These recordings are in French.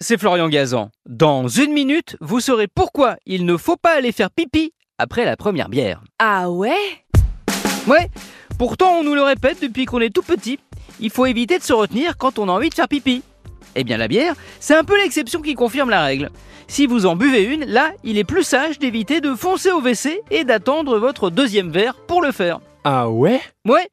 c'est Florian Gazan. Dans une minute, vous saurez pourquoi il ne faut pas aller faire pipi après la première bière. Ah ouais? Ouais, pourtant on nous le répète depuis qu'on est tout petit, il faut éviter de se retenir quand on a envie de faire pipi. Eh bien la bière, c'est un peu l'exception qui confirme la règle. Si vous en buvez une, là, il est plus sage d'éviter de foncer au WC et d'attendre votre deuxième verre pour le faire. Ah ouais? Ouais,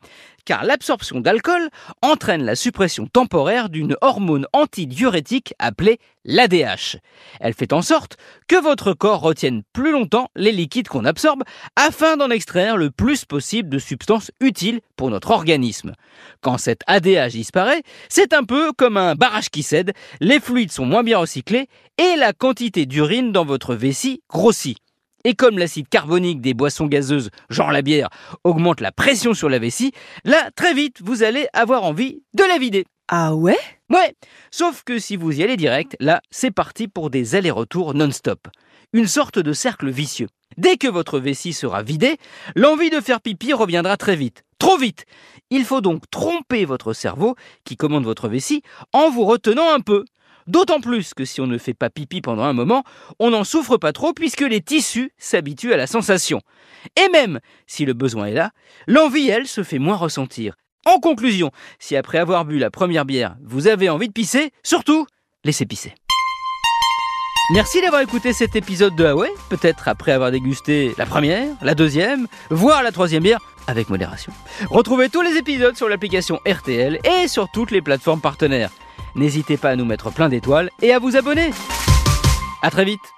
car l'absorption d'alcool entraîne la suppression temporaire d'une hormone antidiurétique appelée l'ADH. Elle fait en sorte que votre corps retienne plus longtemps les liquides qu'on absorbe afin d'en extraire le plus possible de substances utiles pour notre organisme. Quand cette ADH disparaît, c'est un peu comme un barrage qui cède, les fluides sont moins bien recyclés et la quantité d'urine dans votre vessie grossit. Et comme l'acide carbonique des boissons gazeuses, genre la bière, augmente la pression sur la vessie, là, très vite, vous allez avoir envie de la vider. Ah ouais? Ouais, sauf que si vous y allez direct, là, c'est parti pour des allers-retours non-stop. Une sorte de cercle vicieux. Dès que votre vessie sera vidée, l'envie de faire pipi reviendra très vite. Trop vite Il faut donc tromper votre cerveau, qui commande votre vessie, en vous retenant un peu. D'autant plus que si on ne fait pas pipi pendant un moment, on n'en souffre pas trop puisque les tissus s'habituent à la sensation. Et même si le besoin est là, l'envie, elle, se fait moins ressentir. En conclusion, si après avoir bu la première bière, vous avez envie de pisser, surtout, laissez pisser. Merci d'avoir écouté cet épisode de Huawei, peut-être après avoir dégusté la première, la deuxième, voire la troisième bière, avec modération. Retrouvez tous les épisodes sur l'application RTL et sur toutes les plateformes partenaires. N'hésitez pas à nous mettre plein d'étoiles et à vous abonner. A très vite